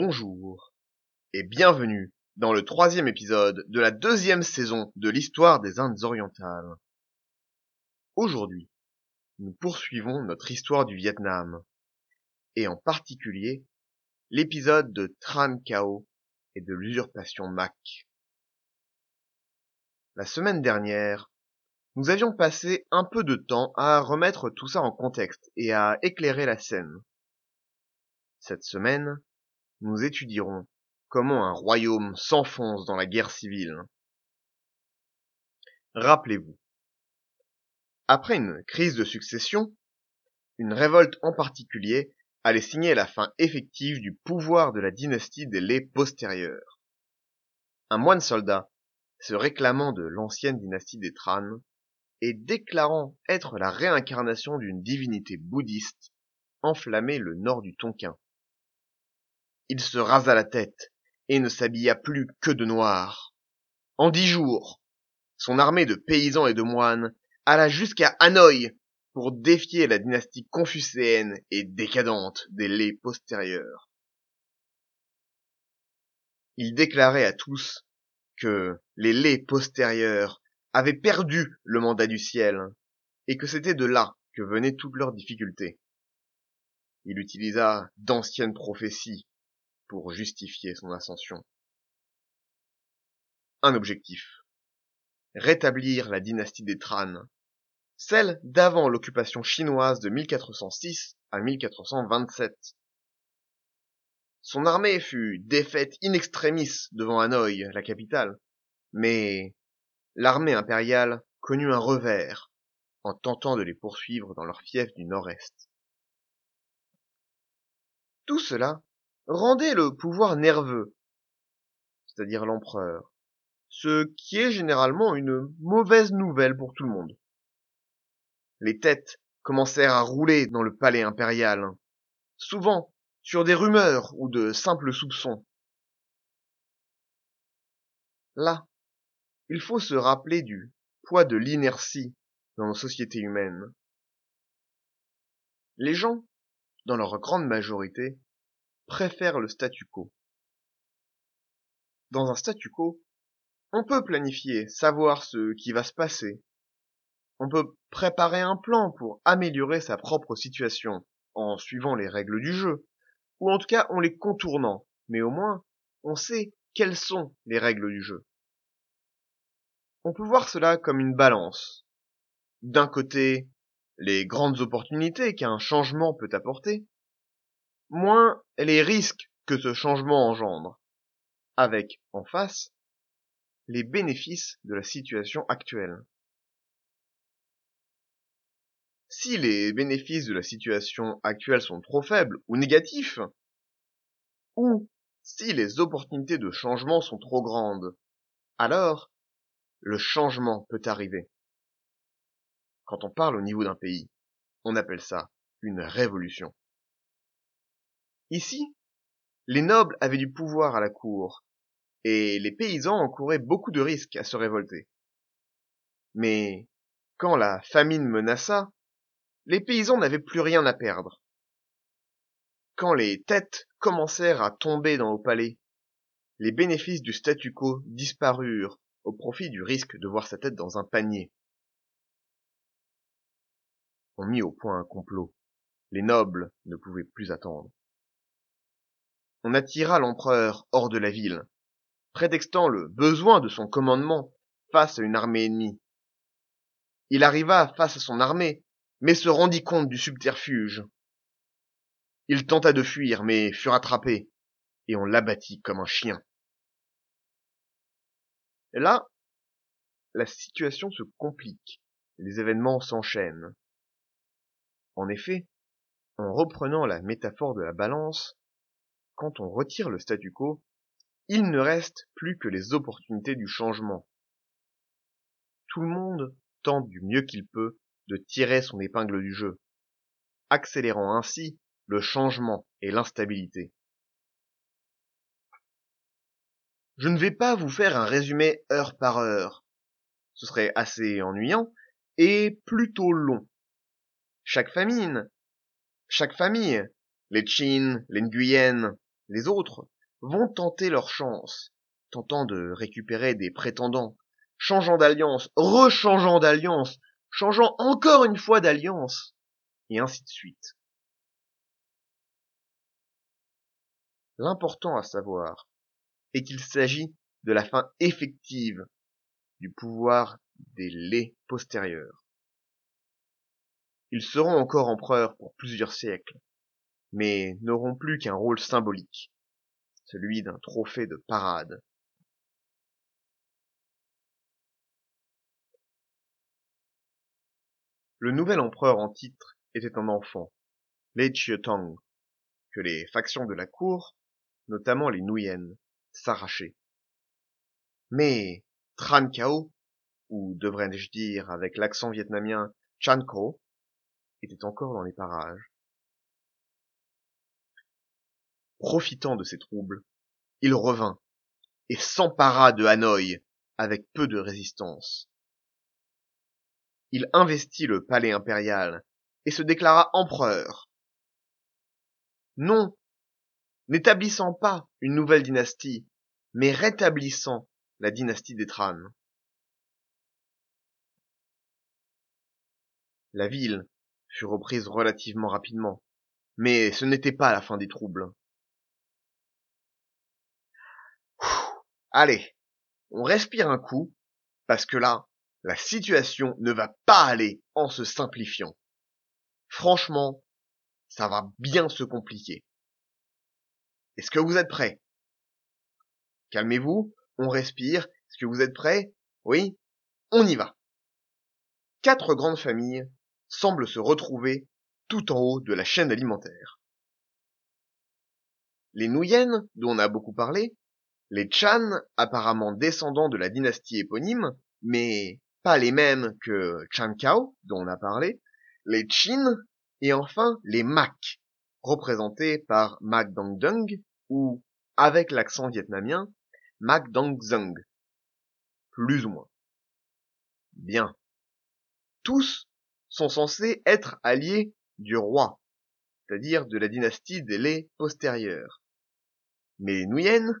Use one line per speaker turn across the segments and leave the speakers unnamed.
Bonjour et bienvenue dans le troisième épisode de la deuxième saison de l'histoire des Indes orientales. Aujourd'hui, nous poursuivons notre histoire du Vietnam, et en particulier l'épisode de Tran Cao et de l'usurpation Mac. La semaine dernière, nous avions passé un peu de temps à remettre tout ça en contexte et à éclairer la scène. Cette semaine, nous étudierons comment un royaume s'enfonce dans la guerre civile. Rappelez-vous, après une crise de succession, une révolte en particulier allait signer la fin effective du pouvoir de la dynastie des Lé postérieurs. Un moine soldat, se réclamant de l'ancienne dynastie des Tran, et déclarant être la réincarnation d'une divinité bouddhiste, enflammait le nord du Tonkin. Il se rasa la tête et ne s'habilla plus que de noir. En dix jours, son armée de paysans et de moines alla jusqu'à Hanoï pour défier la dynastie confucéenne et décadente des Lés postérieurs. Il déclarait à tous que les Lés postérieurs avaient perdu le mandat du ciel et que c'était de là que venaient toutes leurs difficultés. Il utilisa d'anciennes prophéties pour justifier son ascension. Un objectif. Rétablir la dynastie des Tran, celle d'avant l'occupation chinoise de 1406 à 1427. Son armée fut défaite in extremis devant Hanoï, la capitale, mais l'armée impériale connut un revers en tentant de les poursuivre dans leur fief du nord-est. Tout cela rendait le pouvoir nerveux, c'est-à-dire l'empereur, ce qui est généralement une mauvaise nouvelle pour tout le monde. Les têtes commencèrent à rouler dans le palais impérial, souvent sur des rumeurs ou de simples soupçons. Là, il faut se rappeler du poids de l'inertie dans nos sociétés humaines. Les gens, dans leur grande majorité, préfèrent le statu quo. Dans un statu quo, on peut planifier, savoir ce qui va se passer. On peut préparer un plan pour améliorer sa propre situation en suivant les règles du jeu, ou en tout cas en les contournant, mais au moins on sait quelles sont les règles du jeu. On peut voir cela comme une balance. D'un côté, les grandes opportunités qu'un changement peut apporter, moins les risques que ce changement engendre, avec en face les bénéfices de la situation actuelle. Si les bénéfices de la situation actuelle sont trop faibles ou négatifs, ou si les opportunités de changement sont trop grandes, alors le changement peut arriver. Quand on parle au niveau d'un pays, on appelle ça une révolution. Ici, les nobles avaient du pouvoir à la cour, et les paysans encouraient beaucoup de risques à se révolter. Mais quand la famine menaça, les paysans n'avaient plus rien à perdre. Quand les têtes commencèrent à tomber dans le palais, les bénéfices du statu quo disparurent au profit du risque de voir sa tête dans un panier. On mit au point un complot. Les nobles ne pouvaient plus attendre on attira l'empereur hors de la ville, prétextant le besoin de son commandement face à une armée ennemie. Il arriva face à son armée, mais se rendit compte du subterfuge. Il tenta de fuir, mais fut rattrapé, et on l'abattit comme un chien. Et là, la situation se complique, les événements s'enchaînent. En effet, en reprenant la métaphore de la balance, quand on retire le statu quo, il ne reste plus que les opportunités du changement. Tout le monde tente du mieux qu'il peut de tirer son épingle du jeu, accélérant ainsi le changement et l'instabilité. Je ne vais pas vous faire un résumé heure par heure. Ce serait assez ennuyant et plutôt long. Chaque famine, chaque famille, les Chin, les Nguyen, les autres vont tenter leur chance, tentant de récupérer des prétendants, changeant d'alliance, rechangeant d'alliance, changeant encore une fois d'alliance, et ainsi de suite. L'important à savoir est qu'il s'agit de la fin effective du pouvoir des laits postérieurs. Ils seront encore empereurs pour plusieurs siècles, mais n'auront plus qu'un rôle symbolique, celui d'un trophée de parade. Le nouvel empereur en titre était un enfant, Lei Chietong, que les factions de la cour, notamment les Nuyen, s'arrachaient. Mais Tran Kao, ou devrais-je dire avec l'accent vietnamien Chan Ko, était encore dans les parages. Profitant de ces troubles, il revint et s'empara de Hanoï avec peu de résistance. Il investit le palais impérial et se déclara empereur. Non, n'établissant pas une nouvelle dynastie, mais rétablissant la dynastie des Tran. La ville fut reprise relativement rapidement, mais ce n'était pas la fin des troubles. Allez, on respire un coup, parce que là, la situation ne va pas aller en se simplifiant. Franchement, ça va bien se compliquer. Est-ce que vous êtes prêts? Calmez-vous, on respire. Est-ce que vous êtes prêts? Oui? On y va. Quatre grandes familles semblent se retrouver tout en haut de la chaîne alimentaire. Les Nuyen, dont on a beaucoup parlé, les Chan, apparemment descendants de la dynastie éponyme, mais pas les mêmes que Chan Kao, dont on a parlé, les Chin, et enfin les Mak, représentés par Mak Dong Dung, ou, avec l'accent vietnamien, Mak Dong Zung. Plus ou moins. Bien. Tous sont censés être alliés du roi, c'est-à-dire de la dynastie des Lé postérieures. Mais les Nguyen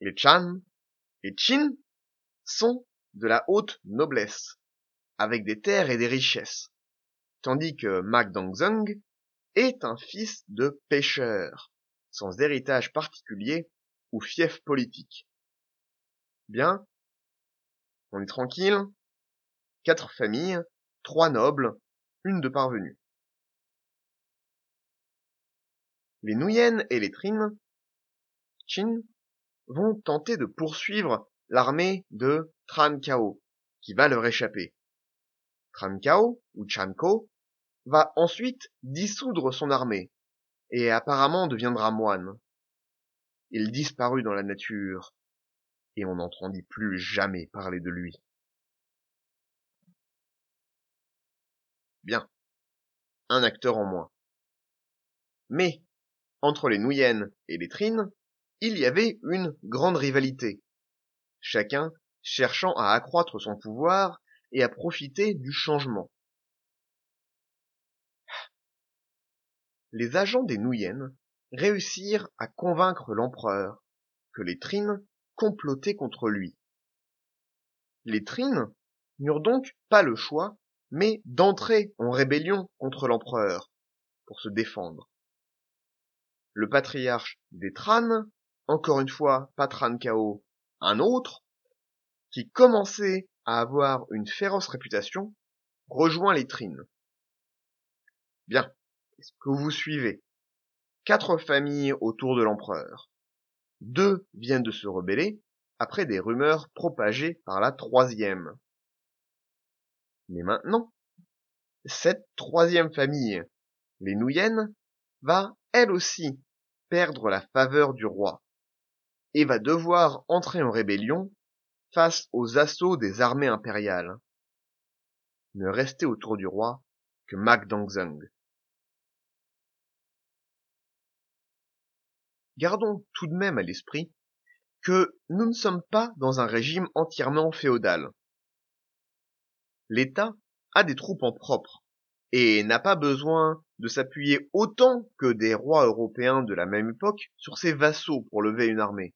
les Chan, les Chin sont de la haute noblesse, avec des terres et des richesses, tandis que Mak Dongzung est un fils de pêcheur, sans héritage particulier ou fief politique. Bien, on est tranquille, quatre familles, trois nobles, une de parvenue. Les Nuyen et les Trin, Chin, vont tenter de poursuivre l'armée de Tran Kao, qui va leur échapper. Tran Kao, ou Chanko, va ensuite dissoudre son armée, et apparemment deviendra moine. Il disparut dans la nature, et on n'entendit plus jamais parler de lui. Bien. Un acteur en moins. Mais, entre les Nuyen et les Trines, il y avait une grande rivalité, chacun cherchant à accroître son pouvoir et à profiter du changement. Les agents des Nuyen réussirent à convaincre l'empereur que les Trines complotaient contre lui. Les Trines n'eurent donc pas le choix, mais d'entrer en rébellion contre l'empereur pour se défendre. Le patriarche des Tran encore une fois Patran Kao, un autre, qui commençait à avoir une féroce réputation, rejoint les trines. Bien, est-ce que vous suivez? Quatre familles autour de l'empereur. Deux viennent de se rebeller, après des rumeurs propagées par la troisième. Mais maintenant, cette troisième famille, les Nuyen, va elle aussi perdre la faveur du roi et va devoir entrer en rébellion face aux assauts des armées impériales. Ne restait autour du roi que Mac Dongzung. Gardons tout de même à l'esprit que nous ne sommes pas dans un régime entièrement féodal. L'État a des troupes en propre, et n'a pas besoin de s'appuyer autant que des rois européens de la même époque sur ses vassaux pour lever une armée.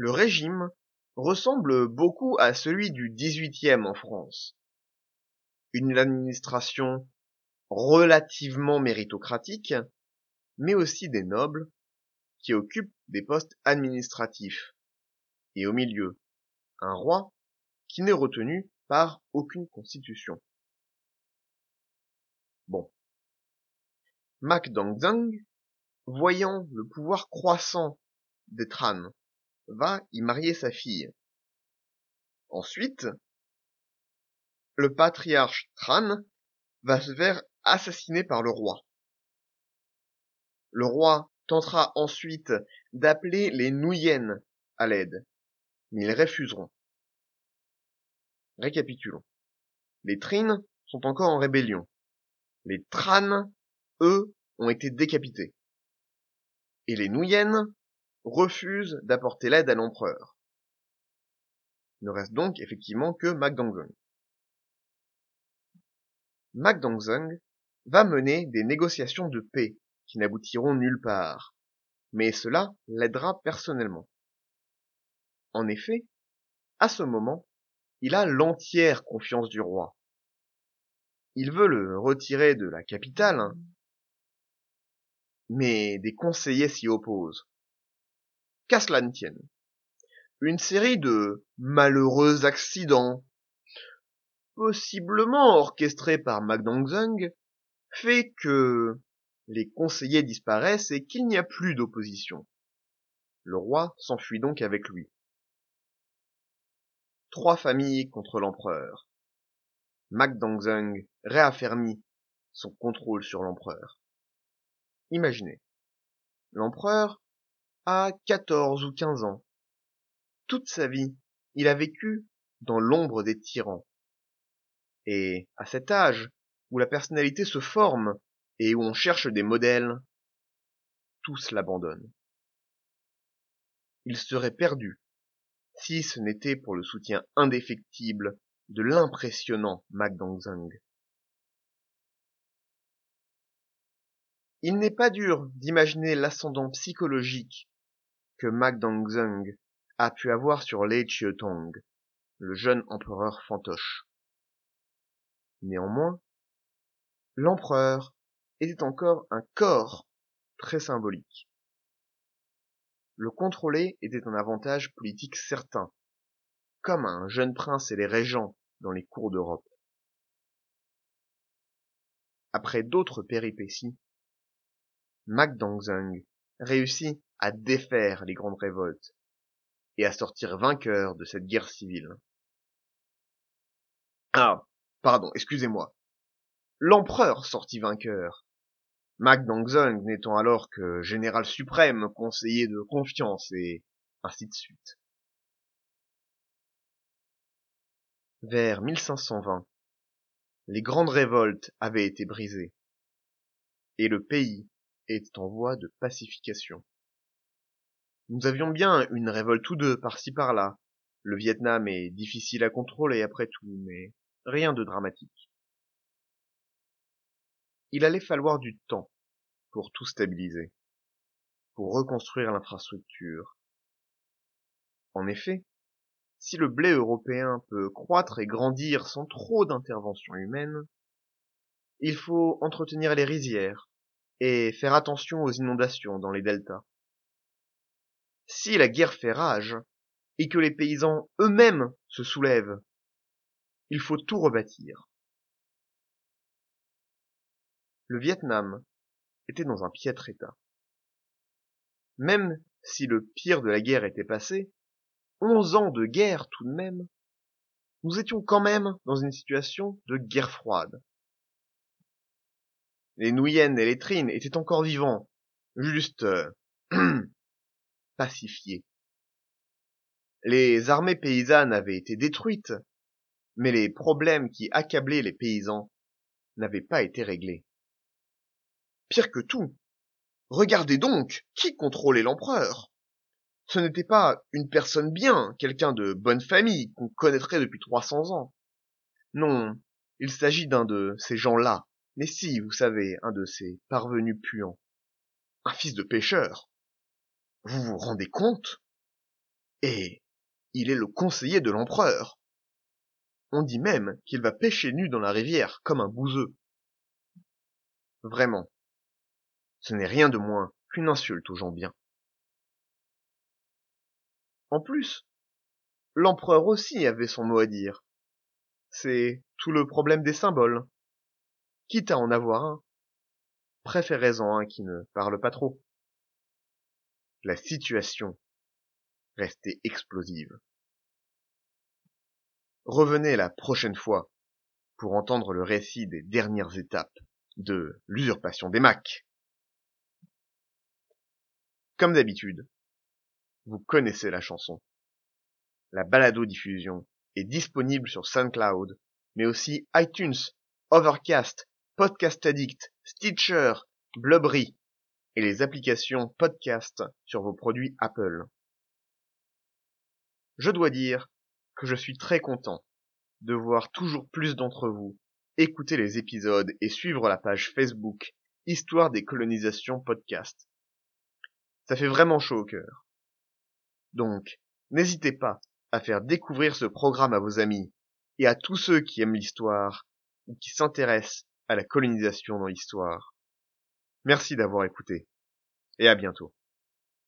Le régime ressemble beaucoup à celui du XVIIIe en France. Une administration relativement méritocratique, mais aussi des nobles qui occupent des postes administratifs. Et au milieu, un roi qui n'est retenu par aucune constitution. Bon. Mac Dongzang, voyant le pouvoir croissant des Tran, va y marier sa fille. Ensuite, le patriarche Tran va se faire assassiner par le roi. Le roi tentera ensuite d'appeler les Nuyen à l'aide, mais ils refuseront. Récapitulons. Les Trines sont encore en rébellion. Les Tran, eux, ont été décapités. Et les Nuyen refusent d'apporter l'aide à l'empereur. Il ne reste donc effectivement que Magdangzong. Magdangzong va mener des négociations de paix qui n'aboutiront nulle part, mais cela l'aidera personnellement. En effet, à ce moment, il a l'entière confiance du roi. Il veut le retirer de la capitale, hein. mais des conseillers s'y opposent. Qu'à cela ne tienne. Une série de malheureux accidents, possiblement orchestrés par Magdongzung, fait que les conseillers disparaissent et qu'il n'y a plus d'opposition. Le roi s'enfuit donc avec lui trois familles contre l'empereur. Dongzung réaffermit son contrôle sur l'empereur. Imaginez, l'empereur a 14 ou 15 ans. Toute sa vie, il a vécu dans l'ombre des tyrans. Et à cet âge, où la personnalité se forme et où on cherche des modèles, tous l'abandonnent. Il serait perdu si ce n'était pour le soutien indéfectible de l'impressionnant Magdangzang. Il n'est pas dur d'imaginer l'ascendant psychologique que Magdangzang a pu avoir sur Lei Chietong, le jeune empereur fantoche. Néanmoins, l'empereur était encore un corps très symbolique. Le contrôler était un avantage politique certain, comme un jeune prince et les régents dans les cours d'Europe. Après d'autres péripéties, Magdangzung réussit à défaire les grandes révoltes et à sortir vainqueur de cette guerre civile. Ah, pardon, excusez-moi. L'empereur sortit vainqueur, Mac n'étant alors que général suprême, conseiller de confiance et ainsi de suite. Vers 1520, les grandes révoltes avaient été brisées et le pays était en voie de pacification. Nous avions bien une révolte ou deux par-ci par-là. Le Vietnam est difficile à contrôler après tout, mais rien de dramatique il allait falloir du temps pour tout stabiliser, pour reconstruire l'infrastructure. En effet, si le blé européen peut croître et grandir sans trop d'intervention humaine, il faut entretenir les rizières et faire attention aux inondations dans les deltas. Si la guerre fait rage et que les paysans eux-mêmes se soulèvent, il faut tout rebâtir. Le Vietnam était dans un piètre état. Même si le pire de la guerre était passé, onze ans de guerre tout de même, nous étions quand même dans une situation de guerre froide. Les Nuyen et les Trines étaient encore vivants, juste euh, Les armées paysannes avaient été détruites, mais les problèmes qui accablaient les paysans n'avaient pas été réglés. Pire que tout, regardez donc qui contrôlait l'empereur. Ce n'était pas une personne bien, quelqu'un de bonne famille qu'on connaîtrait depuis 300 ans. Non, Il s'agit d'un de ces gens-là. Mais si, vous savez, un de ces parvenus puants. Un fils de pêcheur. Vous vous rendez compte? Et il est le conseiller de l'empereur. On dit même qu'il va pêcher nu dans la rivière comme un bouseux. Vraiment, ce n'est rien de moins qu'une insulte aux gens bien. En plus, l'empereur aussi avait son mot à dire. C'est tout le problème des symboles. Quitte à en avoir un, préférez-en un qui ne parle pas trop. La situation restait explosive. Revenez la prochaine fois pour entendre le récit des dernières étapes de l'usurpation des Macs. Comme d'habitude, vous connaissez la chanson. La balado-diffusion est disponible sur SoundCloud, mais aussi iTunes, Overcast, Podcast Addict, Stitcher, Blubbery et les applications podcast sur vos produits Apple. Je dois dire que je suis très content de voir toujours plus d'entre vous écouter les épisodes et suivre la page Facebook Histoire des colonisations podcast. Ça fait vraiment chaud au cœur. Donc, n'hésitez pas à faire découvrir ce programme à vos amis et à tous ceux qui aiment l'histoire ou qui s'intéressent à la colonisation dans l'histoire. Merci d'avoir écouté et à bientôt.